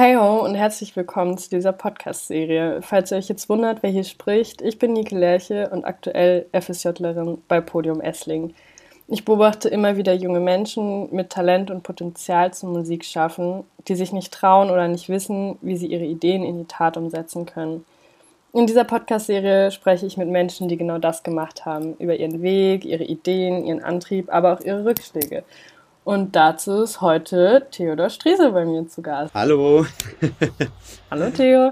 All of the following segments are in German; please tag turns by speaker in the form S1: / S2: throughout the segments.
S1: Hey ho und herzlich willkommen zu dieser Podcast-Serie. Falls ihr euch jetzt wundert, wer hier spricht, ich bin Nike Lerche und aktuell FSJlerin bei Podium Essling. Ich beobachte immer wieder junge Menschen mit Talent und Potenzial zum Musik schaffen, die sich nicht trauen oder nicht wissen, wie sie ihre Ideen in die Tat umsetzen können. In dieser Podcast-Serie spreche ich mit Menschen, die genau das gemacht haben, über ihren Weg, ihre Ideen, ihren Antrieb, aber auch ihre Rückschläge. Und dazu ist heute Theodor Striese bei mir zu Gast.
S2: Hallo.
S1: Hallo Theo.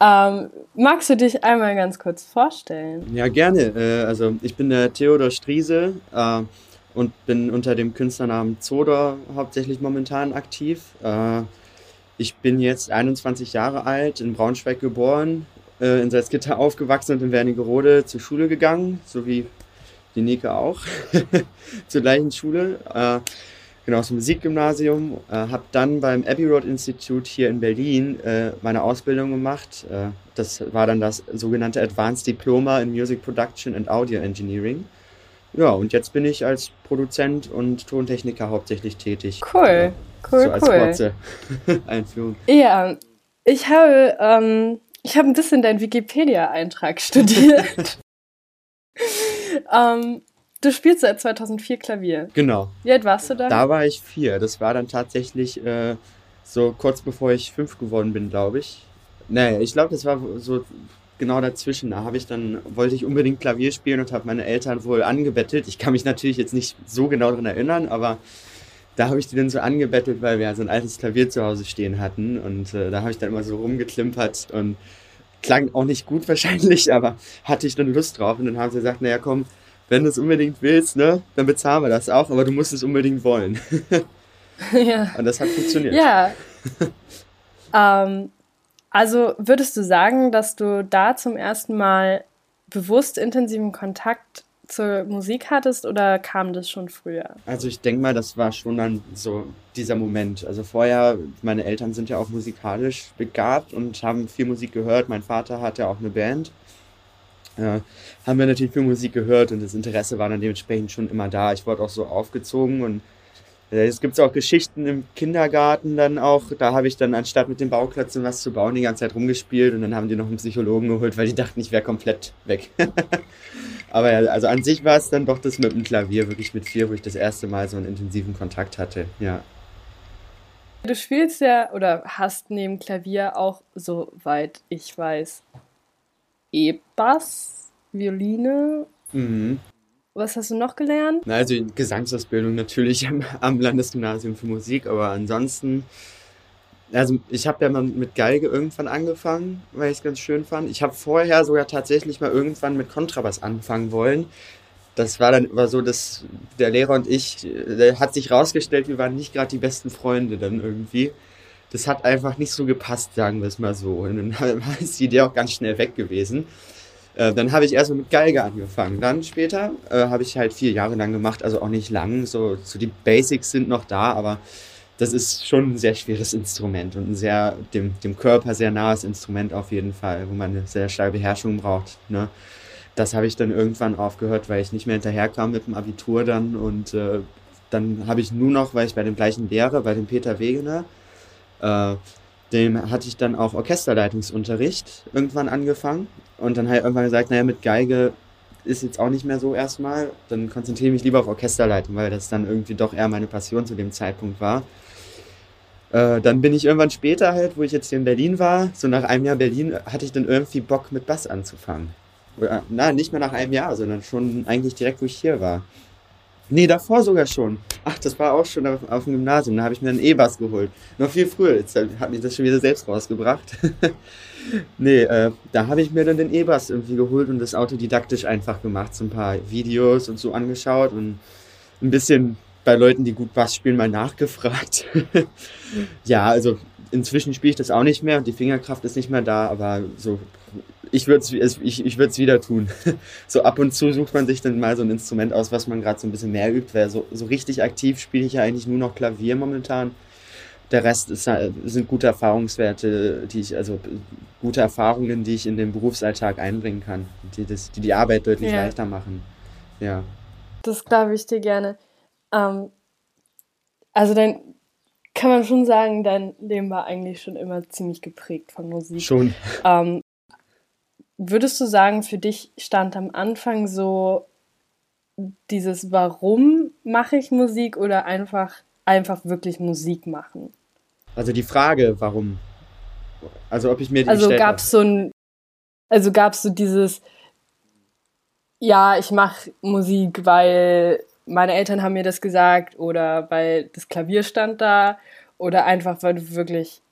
S1: Ähm, magst du dich einmal ganz kurz vorstellen?
S2: Ja, gerne. Äh, also ich bin der Theodor Striese äh, und bin unter dem Künstlernamen Zodor hauptsächlich momentan aktiv. Äh, ich bin jetzt 21 Jahre alt, in Braunschweig geboren, äh, in Salzgitter aufgewachsen und in Wernigerode zur Schule gegangen, so wie die Nike auch, zur gleichen Schule, äh, genau, zum Musikgymnasium. Äh, habe dann beim Abbey Road Institute hier in Berlin äh, meine Ausbildung gemacht. Äh, das war dann das sogenannte Advanced Diploma in Music Production and Audio Engineering. Ja, und jetzt bin ich als Produzent und Tontechniker hauptsächlich tätig.
S1: Cool, cool,
S2: so als
S1: cool.
S2: kurze Einführung.
S1: Ja, ich habe, ähm, ich habe ein bisschen deinen Wikipedia-Eintrag studiert. Ähm, du spielst seit 2004 Klavier.
S2: Genau.
S1: Wie alt warst du da?
S2: Da war ich vier. Das war dann tatsächlich äh, so kurz bevor ich fünf geworden bin, glaube ich. Nee, ich glaube, das war so genau dazwischen. Da habe ich dann, wollte ich unbedingt Klavier spielen und habe meine Eltern wohl angebettelt. Ich kann mich natürlich jetzt nicht so genau daran erinnern, aber da habe ich die dann so angebettelt, weil wir so ein altes Klavier zu Hause stehen hatten. Und äh, da habe ich dann immer so rumgeklimpert und klang auch nicht gut wahrscheinlich, aber hatte ich dann Lust drauf. Und dann haben sie gesagt, naja komm, wenn du es unbedingt willst, ne, dann bezahlen wir das auch, aber du musst es unbedingt wollen.
S1: ja.
S2: Und das hat funktioniert.
S1: Ja. ähm, also würdest du sagen, dass du da zum ersten Mal bewusst intensiven Kontakt zur Musik hattest oder kam das schon früher?
S2: Also ich denke mal, das war schon dann so dieser Moment. Also vorher, meine Eltern sind ja auch musikalisch begabt und haben viel Musik gehört. Mein Vater hatte auch eine Band. Äh, haben wir natürlich viel Musik gehört und das Interesse war dann dementsprechend schon immer da. Ich wurde auch so aufgezogen und äh, es gibt auch Geschichten im Kindergarten dann auch. Da habe ich dann anstatt mit den Bauklötzen was zu bauen, die ganze Zeit rumgespielt und dann haben die noch einen Psychologen geholt, weil die dachten, ich wäre komplett weg. Aber ja, also an sich war es dann doch das mit dem Klavier, wirklich mit vier, wo ich das erste Mal so einen intensiven Kontakt hatte, ja.
S1: Du spielst ja oder hast neben Klavier auch, soweit ich weiß, E-Bass, Violine.
S2: Mhm.
S1: Was hast du noch gelernt?
S2: Na, also Gesangsausbildung natürlich am, am Landesgymnasium für Musik, aber ansonsten, also ich habe ja mal mit Geige irgendwann angefangen, weil ich es ganz schön fand. Ich habe vorher sogar tatsächlich mal irgendwann mit Kontrabass anfangen wollen. Das war dann immer so, dass der Lehrer und ich, der hat sich rausgestellt, wir waren nicht gerade die besten Freunde dann irgendwie. Das hat einfach nicht so gepasst, sagen wir es mal so. Und dann ist die Idee auch ganz schnell weg gewesen. Äh, dann habe ich erstmal mit Geige angefangen. Dann später äh, habe ich halt vier Jahre lang gemacht, also auch nicht lang. So, so die Basics sind noch da, aber das ist schon ein sehr schweres Instrument und ein sehr dem, dem Körper sehr nahes Instrument auf jeden Fall, wo man eine sehr starke Beherrschung braucht. Ne? Das habe ich dann irgendwann aufgehört, weil ich nicht mehr hinterherkam mit dem Abitur dann und äh, dann habe ich nur noch, weil ich bei dem gleichen Lehrer, bei dem Peter Wegener, äh, dem hatte ich dann auch Orchesterleitungsunterricht irgendwann angefangen und dann habe ich irgendwann gesagt, naja, mit Geige ist jetzt auch nicht mehr so erstmal, dann konzentriere ich mich lieber auf Orchesterleitung, weil das dann irgendwie doch eher meine Passion zu dem Zeitpunkt war. Äh, dann bin ich irgendwann später halt, wo ich jetzt hier in Berlin war, so nach einem Jahr Berlin, hatte ich dann irgendwie Bock mit Bass anzufangen. Oder, na, nicht mehr nach einem Jahr, sondern schon eigentlich direkt, wo ich hier war. Nee, davor sogar schon. Ach, das war auch schon auf, auf dem Gymnasium. Da habe ich mir einen E-Bass geholt. Noch viel früher. Jetzt hat mich das schon wieder selbst rausgebracht. nee, äh, da habe ich mir dann den E-Bass irgendwie geholt und das autodidaktisch einfach gemacht. So ein paar Videos und so angeschaut und ein bisschen bei Leuten, die gut Bass spielen, mal nachgefragt. ja, also inzwischen spiele ich das auch nicht mehr und die Fingerkraft ist nicht mehr da, aber so ich würde es ich, ich wieder tun. so ab und zu sucht man sich dann mal so ein Instrument aus, was man gerade so ein bisschen mehr übt, weil so, so richtig aktiv spiele ich ja eigentlich nur noch Klavier momentan. Der Rest ist, sind gute Erfahrungswerte, die ich, also gute Erfahrungen, die ich in den Berufsalltag einbringen kann, die das, die, die Arbeit deutlich ja. leichter machen. Ja.
S1: Das glaube ich dir gerne. Ähm, also dein kann man schon sagen, dein Leben war eigentlich schon immer ziemlich geprägt von Musik.
S2: Schon.
S1: Ähm, würdest du sagen, für dich stand am Anfang so dieses Warum mache ich Musik oder einfach, einfach wirklich Musik machen?
S2: Also die Frage, warum? Also ob ich mir die
S1: Also gab es so ein, also gab es so dieses, ja, ich mache Musik, weil meine Eltern haben mir das gesagt oder weil das Klavier stand da oder einfach, weil du wirklich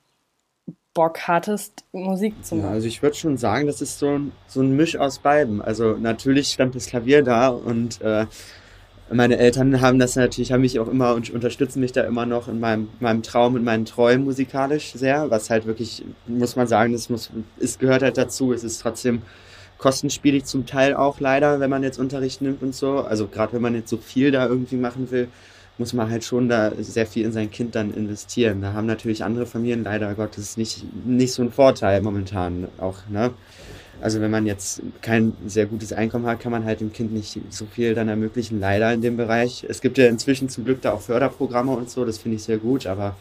S1: Bock hattest, Musik zu machen?
S2: Ja, also ich würde schon sagen, das ist so ein, so ein Misch aus beiden. Also natürlich stand das Klavier da und äh, meine Eltern haben das natürlich, haben mich auch immer und unterstützen mich da immer noch in meinem, meinem Traum und meinen Träumen musikalisch sehr, was halt wirklich, muss man sagen, das muss, es gehört halt dazu. Es ist trotzdem kostenspielig zum Teil auch leider, wenn man jetzt Unterricht nimmt und so. Also gerade wenn man jetzt so viel da irgendwie machen will, muss man halt schon da sehr viel in sein Kind dann investieren. Da haben natürlich andere Familien leider Gottes nicht, nicht so einen Vorteil momentan auch, ne? Also wenn man jetzt kein sehr gutes Einkommen hat, kann man halt dem Kind nicht so viel dann ermöglichen, leider in dem Bereich. Es gibt ja inzwischen zum Glück da auch Förderprogramme und so, das finde ich sehr gut, aber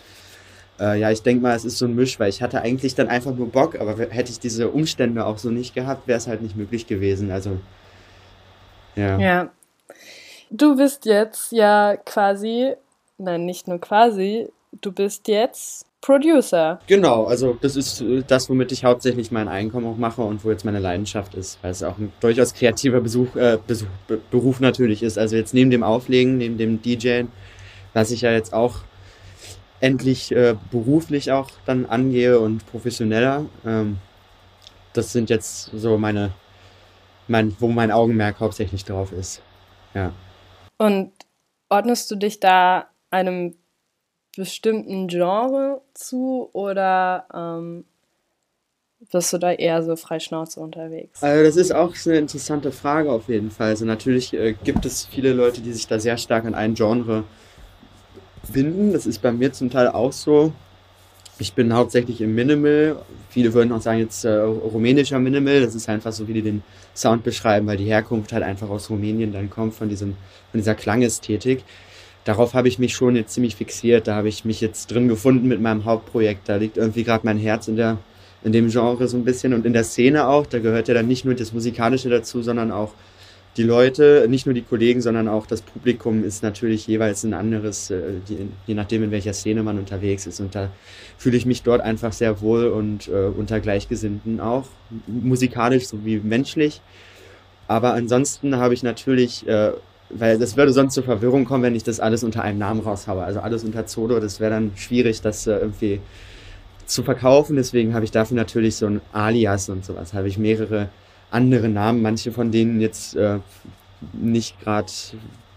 S2: äh, ja, ich denke mal, es ist so ein Misch, weil ich hatte eigentlich dann einfach nur Bock, aber hätte ich diese Umstände auch so nicht gehabt, wäre es halt nicht möglich gewesen. Also, ja.
S1: Ja. Du bist jetzt ja quasi, nein, nicht nur quasi, du bist jetzt Producer.
S2: Genau, also das ist äh, das, womit ich hauptsächlich mein Einkommen auch mache und wo jetzt meine Leidenschaft ist, weil es auch ein durchaus kreativer Besuch, äh, Besuch, Beruf natürlich ist. Also jetzt neben dem Auflegen, neben dem DJen, was ich ja jetzt auch endlich äh, beruflich auch dann angehe und professioneller. Ähm, das sind jetzt so meine, mein, wo mein Augenmerk hauptsächlich drauf ist. Ja.
S1: Und ordnest du dich da einem bestimmten Genre zu oder ähm, bist du da eher so frei Schnauze unterwegs?
S2: Also das ist auch eine interessante Frage auf jeden Fall. Also natürlich äh, gibt es viele Leute, die sich da sehr stark an ein Genre finden. Das ist bei mir zum Teil auch so. Ich bin hauptsächlich im Minimal. Viele würden auch sagen jetzt äh, rumänischer Minimal. Das ist einfach so, wie die den Sound beschreiben, weil die Herkunft halt einfach aus Rumänien dann kommt von diesem von dieser Klangästhetik. Darauf habe ich mich schon jetzt ziemlich fixiert. Da habe ich mich jetzt drin gefunden mit meinem Hauptprojekt. Da liegt irgendwie gerade mein Herz in der in dem Genre so ein bisschen und in der Szene auch. Da gehört ja dann nicht nur das Musikalische dazu, sondern auch die Leute, nicht nur die Kollegen, sondern auch das Publikum ist natürlich jeweils ein anderes, äh, je nachdem, in welcher Szene man unterwegs ist. Und da fühle ich mich dort einfach sehr wohl und äh, unter Gleichgesinnten auch, musikalisch sowie menschlich. Aber ansonsten habe ich natürlich, äh, weil das würde sonst zur Verwirrung kommen, wenn ich das alles unter einem Namen raushaue. Also alles unter Zodo, das wäre dann schwierig, das irgendwie zu verkaufen. Deswegen habe ich dafür natürlich so ein Alias und sowas. Habe ich mehrere andere Namen, manche von denen jetzt äh, nicht gerade,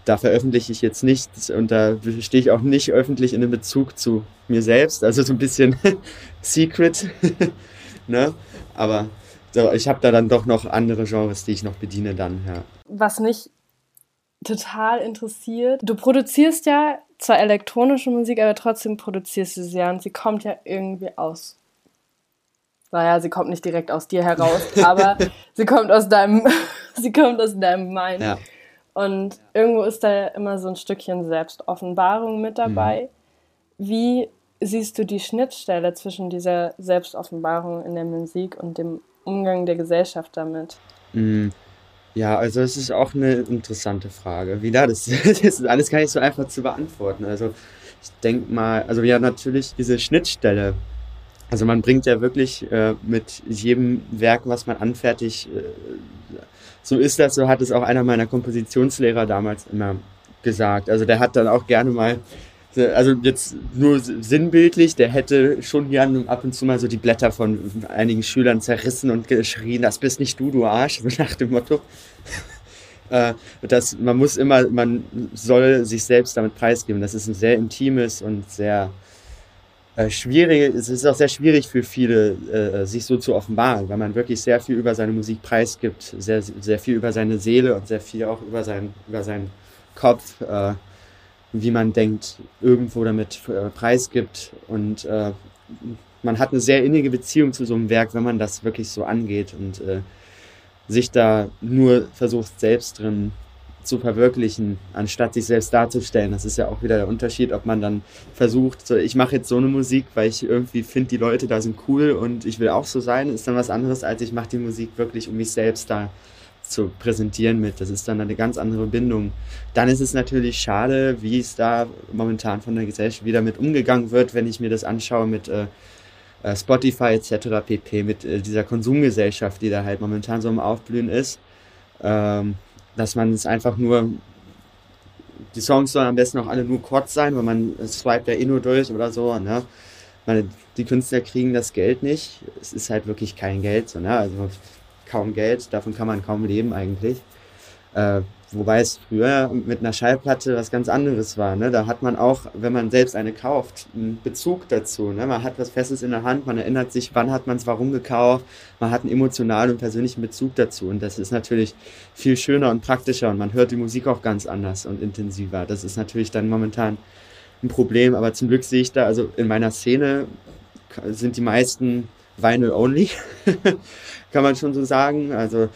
S2: da veröffentliche ich jetzt nichts und da stehe ich auch nicht öffentlich in einem Bezug zu mir selbst, also so ein bisschen Secret, ne? Aber so, ich habe da dann doch noch andere Genres, die ich noch bediene dann, ja.
S1: Was mich total interessiert, du produzierst ja zwar elektronische Musik, aber trotzdem produzierst du sie ja und sie kommt ja irgendwie aus naja, sie kommt nicht direkt aus dir heraus, aber sie kommt aus deinem, sie kommt aus deinem Mind. Ja. Und irgendwo ist da immer so ein Stückchen Selbstoffenbarung mit dabei. Mhm. Wie siehst du die Schnittstelle zwischen dieser Selbstoffenbarung in der Musik und dem Umgang der Gesellschaft damit?
S2: Mhm. Ja, also es ist auch eine interessante Frage. Wie da, das, das ist alles gar nicht so einfach zu beantworten. Also ich denke mal, also ja, natürlich diese Schnittstelle also man bringt ja wirklich äh, mit jedem Werk, was man anfertigt, äh, so ist das, so hat es auch einer meiner Kompositionslehrer damals immer gesagt. Also der hat dann auch gerne mal, also jetzt nur sinnbildlich, der hätte schon gerne ab und zu mal so die Blätter von einigen Schülern zerrissen und geschrien, das bist nicht du, du Arsch, nach dem Motto. äh, das, man muss immer, man soll sich selbst damit preisgeben. Das ist ein sehr intimes und sehr äh, schwierig, es ist auch sehr schwierig für viele, äh, sich so zu offenbaren, weil man wirklich sehr viel über seine Musik preisgibt, sehr, sehr viel über seine Seele und sehr viel auch über, sein, über seinen Kopf, äh, wie man denkt, irgendwo damit äh, preisgibt. Und äh, man hat eine sehr innige Beziehung zu so einem Werk, wenn man das wirklich so angeht und äh, sich da nur versucht, selbst drin zu verwirklichen, anstatt sich selbst darzustellen. Das ist ja auch wieder der Unterschied, ob man dann versucht, so, ich mache jetzt so eine Musik, weil ich irgendwie finde, die Leute da sind cool und ich will auch so sein, ist dann was anderes, als ich mache die Musik wirklich, um mich selbst da zu präsentieren mit. Das ist dann eine ganz andere Bindung. Dann ist es natürlich schade, wie es da momentan von der Gesellschaft wieder mit umgegangen wird, wenn ich mir das anschaue mit äh, äh Spotify etc. pp, mit äh, dieser Konsumgesellschaft, die da halt momentan so im Aufblühen ist. Ähm, dass man es einfach nur, die Songs sollen am besten auch alle nur kurz sein, weil man swipet ja eh nur durch oder so, ne? Meine, die Künstler kriegen das Geld nicht. Es ist halt wirklich kein Geld, so, ne? Also kaum Geld, davon kann man kaum leben eigentlich. Äh, wobei es früher mit einer Schallplatte was ganz anderes war. Ne? Da hat man auch, wenn man selbst eine kauft, einen Bezug dazu. Ne? Man hat was Festes in der Hand, man erinnert sich, wann hat man es warum gekauft, man hat einen emotionalen und persönlichen Bezug dazu. Und das ist natürlich viel schöner und praktischer und man hört die Musik auch ganz anders und intensiver. Das ist natürlich dann momentan ein Problem, aber zum Glück sehe ich da, also in meiner Szene sind die meisten Vinyl only, kann man schon so sagen. Also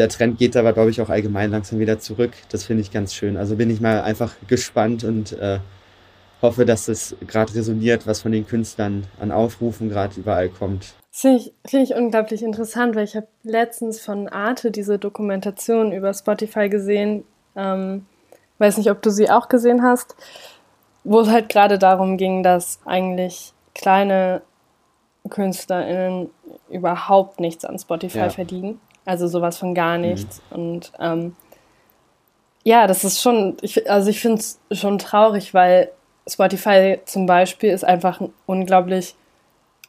S2: der Trend geht aber, glaube ich, auch allgemein langsam wieder zurück. Das finde ich ganz schön. Also bin ich mal einfach gespannt und äh, hoffe, dass das gerade resoniert, was von den Künstlern an Aufrufen gerade überall kommt.
S1: Das finde ich, find ich unglaublich interessant, weil ich habe letztens von Arte diese Dokumentation über Spotify gesehen. Ähm, weiß nicht, ob du sie auch gesehen hast, wo es halt gerade darum ging, dass eigentlich kleine KünstlerInnen überhaupt nichts an Spotify ja. verdienen. Also sowas von gar mhm. nichts. Mhm. Und ähm, ja, das ist schon, ich, also ich finde es schon traurig, weil Spotify zum Beispiel ist einfach ein unglaublich,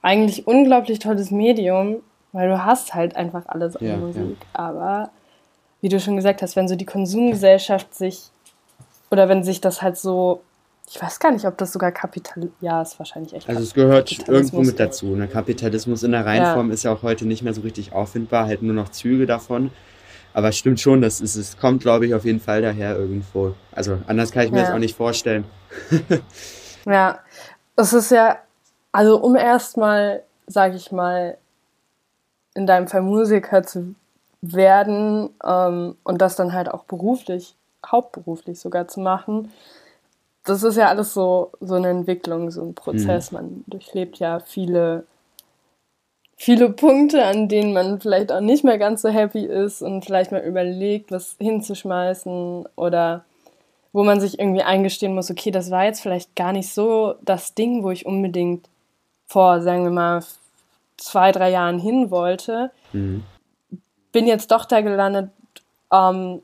S1: eigentlich unglaublich tolles Medium, weil du hast halt einfach alles an ja, Musik. Ja. Aber wie du schon gesagt hast, wenn so die Konsumgesellschaft sich oder wenn sich das halt so ich weiß gar nicht, ob das sogar Kapital. Ja, ist wahrscheinlich echt.
S2: Also es gehört irgendwo mit dazu. Ne? Kapitalismus in der Reihenform ja. ist ja auch heute nicht mehr so richtig auffindbar, halt nur noch Züge davon. Aber es stimmt schon, das ist, es kommt, glaube ich, auf jeden Fall daher irgendwo. Also anders kann ich mir ja. das auch nicht vorstellen.
S1: ja, es ist ja, also um erstmal, sage ich mal, in deinem Fall Musiker zu werden ähm, und das dann halt auch beruflich, hauptberuflich sogar zu machen, das ist ja alles so, so eine Entwicklung, so ein Prozess. Mhm. Man durchlebt ja viele, viele Punkte, an denen man vielleicht auch nicht mehr ganz so happy ist und vielleicht mal überlegt, was hinzuschmeißen oder wo man sich irgendwie eingestehen muss, okay, das war jetzt vielleicht gar nicht so das Ding, wo ich unbedingt vor, sagen wir mal, zwei, drei Jahren hin wollte. Mhm. Bin jetzt doch da gelandet, ähm,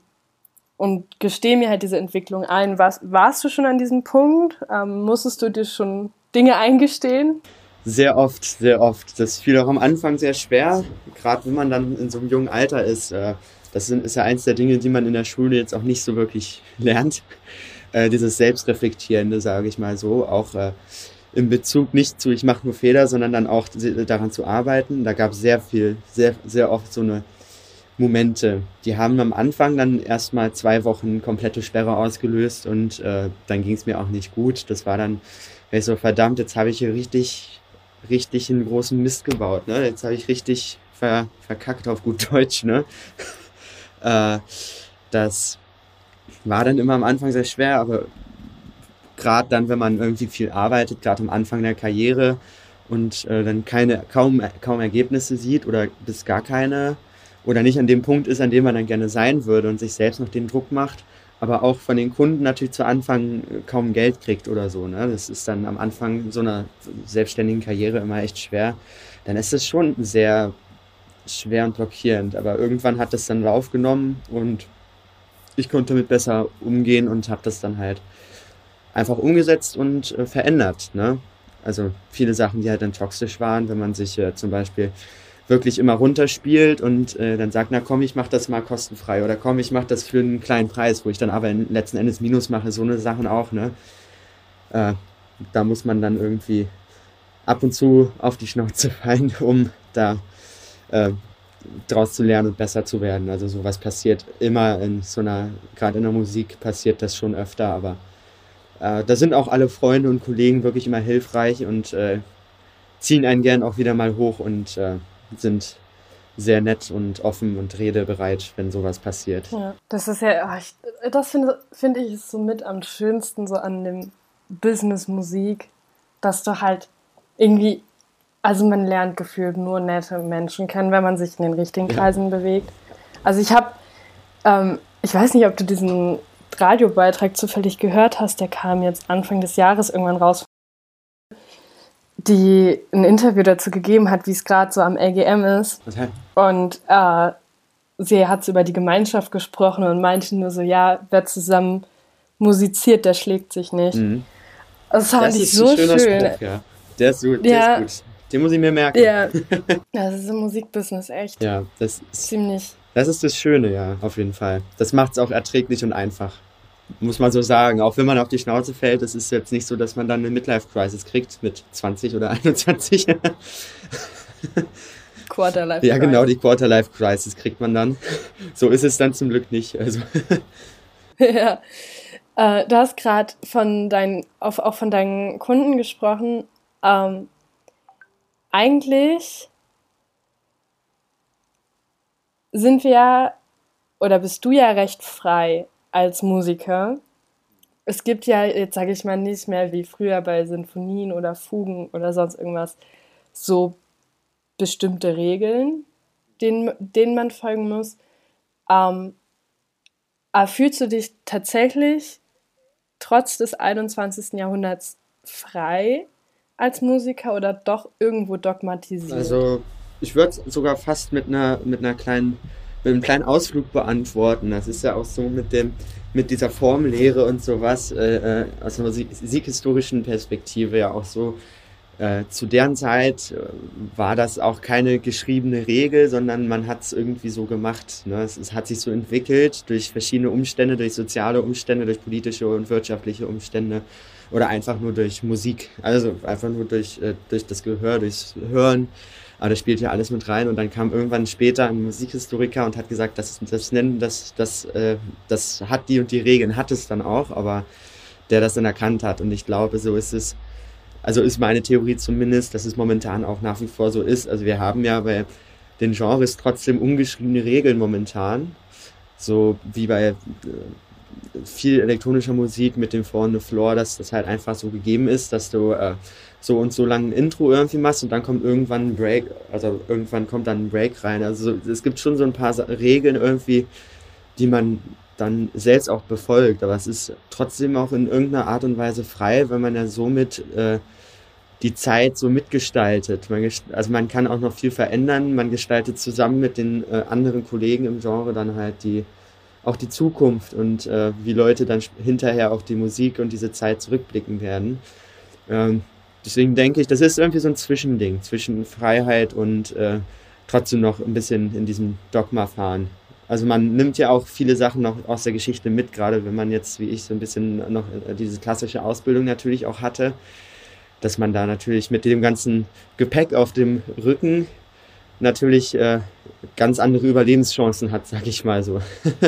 S1: und gestehe mir halt diese Entwicklung ein. Warst, warst du schon an diesem Punkt? Ähm, musstest du dir schon Dinge eingestehen?
S2: Sehr oft, sehr oft. Das fiel auch am Anfang sehr schwer, gerade wenn man dann in so einem jungen Alter ist. Äh, das ist ja eins der Dinge, die man in der Schule jetzt auch nicht so wirklich lernt. Äh, dieses Selbstreflektierende, sage ich mal so, auch äh, in Bezug nicht zu, ich mache nur Fehler, sondern dann auch daran zu arbeiten. Da gab es sehr viel, sehr, sehr oft so eine Momente. Die haben am Anfang dann erstmal zwei Wochen komplette Sperre ausgelöst und äh, dann ging es mir auch nicht gut. Das war dann, ich so, verdammt, jetzt habe ich hier richtig, richtig einen großen Mist gebaut. Ne? Jetzt habe ich richtig ver, verkackt auf gut Deutsch. Ne? äh, das war dann immer am Anfang sehr schwer, aber gerade dann, wenn man irgendwie viel arbeitet, gerade am Anfang der Karriere und äh, dann keine, kaum, kaum Ergebnisse sieht oder bis gar keine, oder nicht an dem Punkt ist, an dem man dann gerne sein würde und sich selbst noch den Druck macht, aber auch von den Kunden natürlich zu Anfang äh, kaum Geld kriegt oder so. Ne? Das ist dann am Anfang so einer selbstständigen Karriere immer echt schwer. Dann ist es schon sehr schwer und blockierend. Aber irgendwann hat das dann Lauf genommen und ich konnte damit besser umgehen und habe das dann halt einfach umgesetzt und äh, verändert. Ne? Also viele Sachen, die halt dann toxisch waren, wenn man sich äh, zum Beispiel wirklich immer runterspielt und äh, dann sagt, na komm, ich mach das mal kostenfrei oder komm, ich mach das für einen kleinen Preis, wo ich dann aber letzten Endes Minus mache, so eine Sachen auch, ne? Äh, da muss man dann irgendwie ab und zu auf die Schnauze fallen, um da äh, draus zu lernen und besser zu werden. Also sowas passiert immer in so einer, gerade in der Musik passiert das schon öfter, aber äh, da sind auch alle Freunde und Kollegen wirklich immer hilfreich und äh, ziehen einen gern auch wieder mal hoch und äh, sind sehr nett und offen und redebereit, wenn sowas passiert.
S1: Ja, das ist ja, ich, das finde find ich ist so mit am schönsten so an dem Business Musik, dass du halt irgendwie, also man lernt gefühlt nur nette Menschen kennen, wenn man sich in den richtigen Kreisen ja. bewegt. Also ich habe, ähm, ich weiß nicht, ob du diesen Radiobeitrag zufällig gehört hast, der kam jetzt Anfang des Jahres irgendwann raus die ein Interview dazu gegeben hat, wie es gerade so am LGM ist. Okay. Und äh, sie hat über die Gemeinschaft gesprochen und meinte nur so, ja, wer zusammen musiziert, der schlägt sich nicht. Mhm. Das fand das ich so schön. Spruch,
S2: ja. Der ist gut, ja. ist gut. Den muss ich mir merken.
S1: Ja, das ist im Musikbusiness echt.
S2: Ja, das ist ziemlich. Das ist das Schöne, ja, auf jeden Fall. Das macht es auch erträglich und einfach muss man so sagen. Auch wenn man auf die Schnauze fällt, es ist jetzt nicht so, dass man dann eine Midlife-Crisis kriegt mit 20 oder 21. Quarterlife crisis Ja, genau, die Quarterlife-Crisis kriegt man dann. So ist es dann zum Glück nicht. Also.
S1: ja. Äh, du hast gerade von deinen, auch, auch von deinen Kunden gesprochen. Ähm, eigentlich sind wir ja, oder bist du ja recht frei als Musiker. Es gibt ja, jetzt sage ich mal, nicht mehr wie früher bei Sinfonien oder Fugen oder sonst irgendwas so bestimmte Regeln, denen, denen man folgen muss. Ähm, aber fühlst du dich tatsächlich trotz des 21. Jahrhunderts frei als Musiker oder doch irgendwo dogmatisiert?
S2: Also ich würde sogar fast mit einer, mit einer kleinen mit einem kleinen Ausflug beantworten. Das ist ja auch so mit dem mit dieser Formlehre und sowas äh, äh aus einer musikhistorischen Perspektive ja auch so. Äh, zu deren Zeit äh, war das auch keine geschriebene Regel, sondern man hat es irgendwie so gemacht. Ne? Es, es, hat sich so entwickelt durch verschiedene Umstände, durch soziale Umstände, durch politische und wirtschaftliche Umstände oder einfach nur durch Musik. Also einfach nur durch, äh, durch das Gehör, durchs Hören. Aber das spielt ja alles mit rein. Und dann kam irgendwann später ein Musikhistoriker und hat gesagt, das, das nennen, das, das, äh, das hat die und die Regeln, hat es dann auch, aber der das dann erkannt hat. Und ich glaube, so ist es, also ist meine Theorie zumindest, dass es momentan auch nach wie vor so ist. Also wir haben ja bei den Genres trotzdem ungeschriebene Regeln momentan. So wie bei äh, viel elektronischer Musik mit dem vorne Floor, dass das halt einfach so gegeben ist, dass du äh, so und so lang ein Intro irgendwie machst und dann kommt irgendwann ein Break, also irgendwann kommt dann ein Break rein. Also es gibt schon so ein paar Regeln irgendwie, die man dann selbst auch befolgt, aber es ist trotzdem auch in irgendeiner Art und Weise frei, weil man ja somit äh, die Zeit so mitgestaltet. Man also man kann auch noch viel verändern, man gestaltet zusammen mit den äh, anderen Kollegen im Genre dann halt die auch die Zukunft und äh, wie Leute dann hinterher auf die Musik und diese Zeit zurückblicken werden. Ähm, deswegen denke ich, das ist irgendwie so ein Zwischending zwischen Freiheit und äh, trotzdem noch ein bisschen in diesem Dogma fahren. Also man nimmt ja auch viele Sachen noch aus der Geschichte mit, gerade wenn man jetzt, wie ich, so ein bisschen noch äh, diese klassische Ausbildung natürlich auch hatte, dass man da natürlich mit dem ganzen Gepäck auf dem Rücken natürlich äh, ganz andere Überlebenschancen hat, sag ich mal so.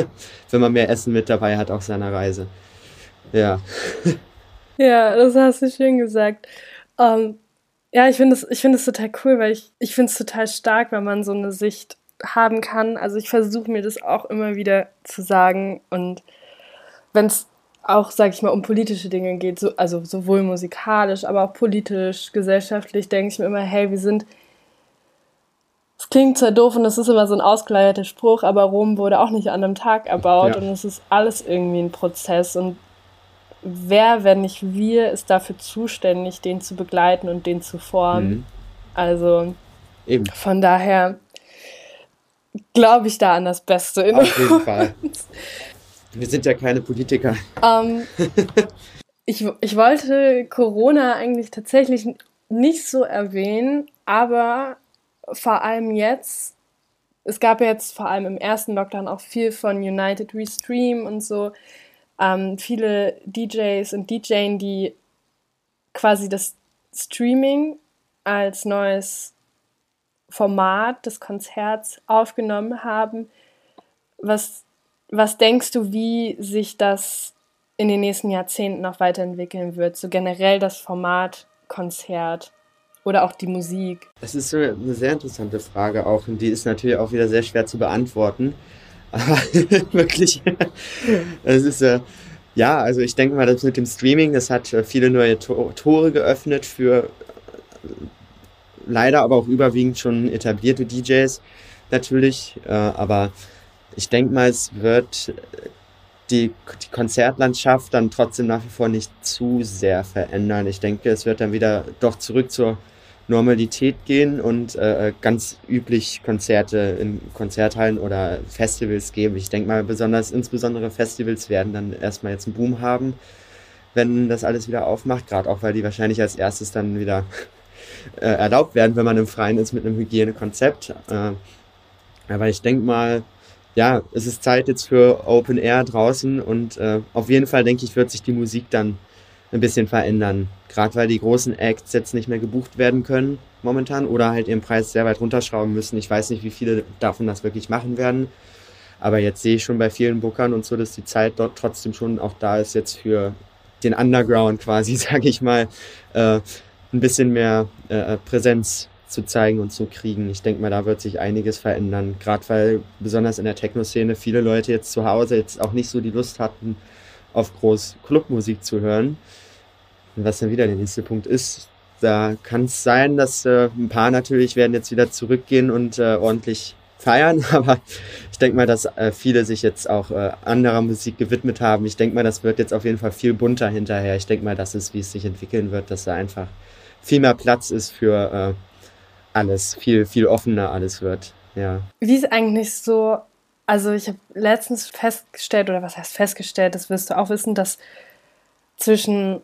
S2: wenn man mehr Essen mit dabei hat auf seiner Reise. Ja.
S1: ja, das hast du schön gesagt. Ähm, ja, ich finde es find total cool, weil ich, ich finde es total stark, wenn man so eine Sicht haben kann. Also ich versuche mir das auch immer wieder zu sagen. Und wenn es auch, sag ich mal, um politische Dinge geht, so, also sowohl musikalisch, aber auch politisch, gesellschaftlich, denke ich mir immer, hey, wir sind. Es klingt zwar doof und es ist immer so ein ausgeleierter Spruch, aber Rom wurde auch nicht an einem Tag erbaut ja. und es ist alles irgendwie ein Prozess. Und wer, wenn nicht wir, ist dafür zuständig, den zu begleiten und den zu formen. Mhm. Also Eben. von daher glaube ich da an das Beste in Auf jeden Fall.
S2: Wir sind ja keine Politiker.
S1: Um, ähm, ich, ich wollte Corona eigentlich tatsächlich nicht so erwähnen, aber vor allem jetzt, es gab ja jetzt vor allem im ersten Lockdown auch viel von United Restream und so ähm, viele DJs und DJs, die quasi das Streaming als neues Format des Konzerts aufgenommen haben. Was, was denkst du, wie sich das in den nächsten Jahrzehnten noch weiterentwickeln wird? So generell das Format Konzert oder auch die Musik?
S2: Das ist eine sehr interessante Frage auch und die ist natürlich auch wieder sehr schwer zu beantworten. Aber wirklich, es ist äh, ja, also ich denke mal, das mit dem Streaming, das hat äh, viele neue Tore geöffnet für äh, leider aber auch überwiegend schon etablierte DJs natürlich. Äh, aber ich denke mal, es wird die, die Konzertlandschaft dann trotzdem nach wie vor nicht zu sehr verändern. Ich denke, es wird dann wieder doch zurück zur Normalität gehen und äh, ganz üblich Konzerte in Konzerthallen oder Festivals geben. Ich denke mal, besonders insbesondere Festivals werden dann erstmal jetzt einen Boom haben, wenn das alles wieder aufmacht, gerade auch weil die wahrscheinlich als erstes dann wieder äh, erlaubt werden, wenn man im Freien ist mit einem Hygienekonzept. Äh, aber ich denke mal, ja, es ist Zeit jetzt für Open Air draußen und äh, auf jeden Fall denke ich, wird sich die Musik dann ein bisschen verändern. Gerade weil die großen Acts jetzt nicht mehr gebucht werden können momentan oder halt ihren Preis sehr weit runterschrauben müssen. Ich weiß nicht, wie viele davon das wirklich machen werden. Aber jetzt sehe ich schon bei vielen Bookern und so, dass die Zeit dort trotzdem schon auch da ist jetzt für den Underground quasi, sage ich mal, äh, ein bisschen mehr äh, Präsenz zu zeigen und zu kriegen. Ich denke mal, da wird sich einiges verändern. Gerade weil besonders in der Techno-Szene viele Leute jetzt zu Hause jetzt auch nicht so die Lust hatten, auf groß Clubmusik zu hören. Was dann wieder der nächste Punkt ist, da kann es sein, dass äh, ein paar natürlich werden jetzt wieder zurückgehen und äh, ordentlich feiern, aber ich denke mal, dass äh, viele sich jetzt auch äh, anderer Musik gewidmet haben. Ich denke mal, das wird jetzt auf jeden Fall viel bunter hinterher. Ich denke mal, das ist, wie es sich entwickeln wird, dass da einfach viel mehr Platz ist für äh, alles, viel, viel offener alles wird. Ja.
S1: Wie ist eigentlich so also ich habe letztens festgestellt, oder was heißt festgestellt, das wirst du auch wissen, dass zwischen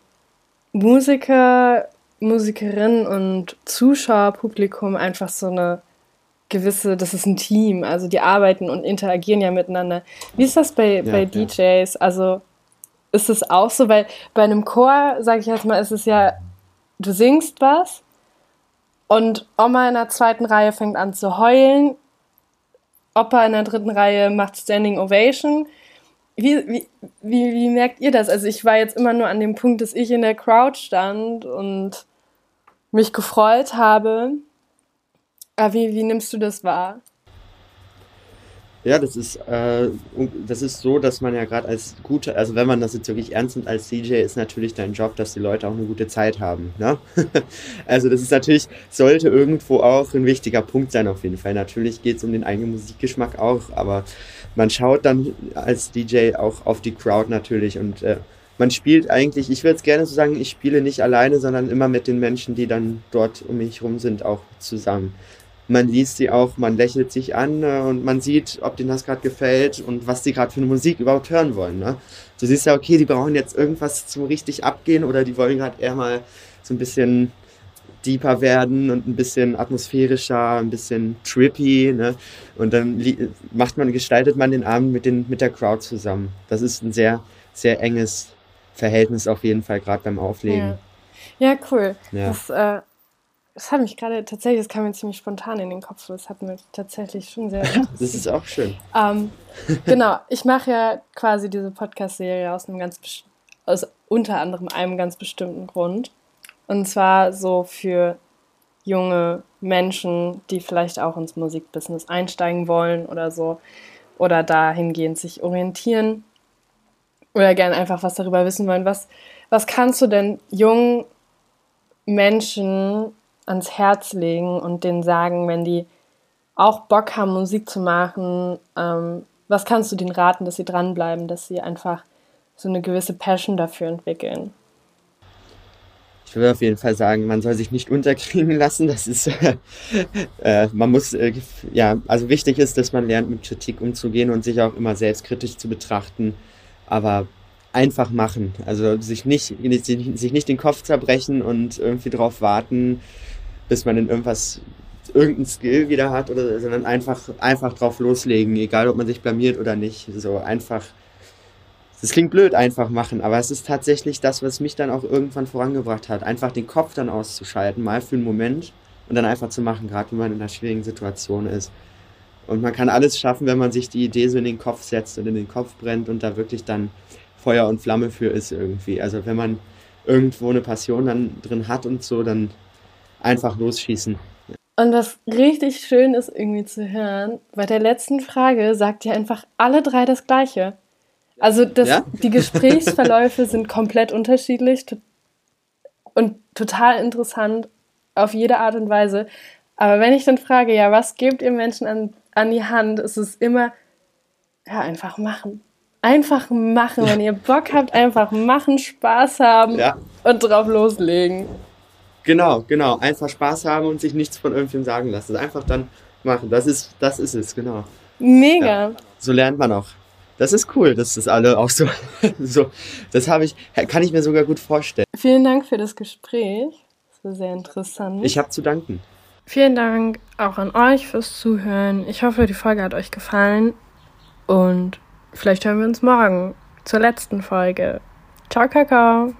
S1: Musiker, Musikerin und Zuschauerpublikum einfach so eine gewisse, das ist ein Team, also die arbeiten und interagieren ja miteinander. Wie ist das bei, ja, bei DJs? Ja. Also ist es auch so, weil bei einem Chor, sage ich jetzt mal, ist es ja, du singst was und Oma in der zweiten Reihe fängt an zu heulen Opa in der dritten Reihe macht Standing Ovation. Wie, wie, wie, wie merkt ihr das? Also ich war jetzt immer nur an dem Punkt, dass ich in der Crowd stand und mich gefreut habe. Aber wie, wie nimmst du das wahr?
S2: Ja, das ist, äh, das ist so, dass man ja gerade als gute, also wenn man das jetzt wirklich ernst nimmt als DJ, ist natürlich dein Job, dass die Leute auch eine gute Zeit haben. Ne? also das ist natürlich, sollte irgendwo auch ein wichtiger Punkt sein auf jeden Fall. Natürlich geht es um den eigenen Musikgeschmack auch, aber man schaut dann als DJ auch auf die Crowd natürlich und äh, man spielt eigentlich, ich würde es gerne so sagen, ich spiele nicht alleine, sondern immer mit den Menschen, die dann dort um mich herum sind, auch zusammen man liest sie auch, man lächelt sich an äh, und man sieht, ob denen das gerade gefällt und was die gerade für eine Musik überhaupt hören wollen. Ne? Du siehst ja, okay, die brauchen jetzt irgendwas zum richtig abgehen oder die wollen gerade eher mal so ein bisschen deeper werden und ein bisschen atmosphärischer, ein bisschen trippy. Ne? Und dann macht man, gestaltet man den Abend mit, den, mit der Crowd zusammen. Das ist ein sehr, sehr enges Verhältnis auf jeden Fall, gerade beim Auflegen.
S1: Ja, ja cool. Ja. Das, äh das hat mich gerade tatsächlich, das kam mir ziemlich spontan in den Kopf. Das hat mir tatsächlich schon sehr.
S2: das ist auch schön.
S1: Ähm, genau, ich mache ja quasi diese Podcast-Serie aus einem ganz, aus unter anderem einem ganz bestimmten Grund. Und zwar so für junge Menschen, die vielleicht auch ins Musikbusiness einsteigen wollen oder so. Oder dahingehend sich orientieren. Oder gerne einfach was darüber wissen wollen. Was, was kannst du denn jungen Menschen ans Herz legen und denen sagen, wenn die auch Bock haben, Musik zu machen, ähm, was kannst du denen raten, dass sie dranbleiben, dass sie einfach so eine gewisse Passion dafür entwickeln?
S2: Ich würde auf jeden Fall sagen, man soll sich nicht unterkriegen lassen. Das ist, äh, man muss, äh, ja, also wichtig ist, dass man lernt, mit Kritik umzugehen und sich auch immer selbstkritisch zu betrachten. Aber einfach machen. Also sich nicht, sich nicht den Kopf zerbrechen und irgendwie drauf warten, bis man in irgendwas, irgendein Skill wieder hat, oder, sondern einfach, einfach drauf loslegen, egal ob man sich blamiert oder nicht. So einfach, das klingt blöd, einfach machen, aber es ist tatsächlich das, was mich dann auch irgendwann vorangebracht hat. Einfach den Kopf dann auszuschalten, mal für einen Moment und dann einfach zu machen, gerade wenn man in einer schwierigen Situation ist. Und man kann alles schaffen, wenn man sich die Idee so in den Kopf setzt und in den Kopf brennt und da wirklich dann Feuer und Flamme für ist irgendwie. Also wenn man irgendwo eine Passion dann drin hat und so, dann einfach losschießen.
S1: Und was richtig schön ist irgendwie zu hören, bei der letzten Frage sagt ihr einfach alle drei das Gleiche. Also das, ja? die Gesprächsverläufe sind komplett unterschiedlich und total interessant auf jede Art und Weise. Aber wenn ich dann frage, ja, was gebt ihr Menschen an, an die Hand, ist es immer, ja, einfach machen. Einfach machen. Wenn ihr Bock habt, einfach machen, Spaß haben ja. und drauf loslegen.
S2: Genau, genau. Einfach Spaß haben und sich nichts von irgendwem sagen lassen. Einfach dann machen. Das ist, das ist es, genau.
S1: Mega. Ja,
S2: so lernt man auch. Das ist cool, dass das alle auch so, so, das habe ich, kann ich mir sogar gut vorstellen.
S1: Vielen Dank für das Gespräch. Das war sehr interessant.
S2: Ich habe zu danken.
S1: Vielen Dank auch an euch fürs Zuhören. Ich hoffe, die Folge hat euch gefallen und vielleicht hören wir uns morgen zur letzten Folge. Ciao, Kakao.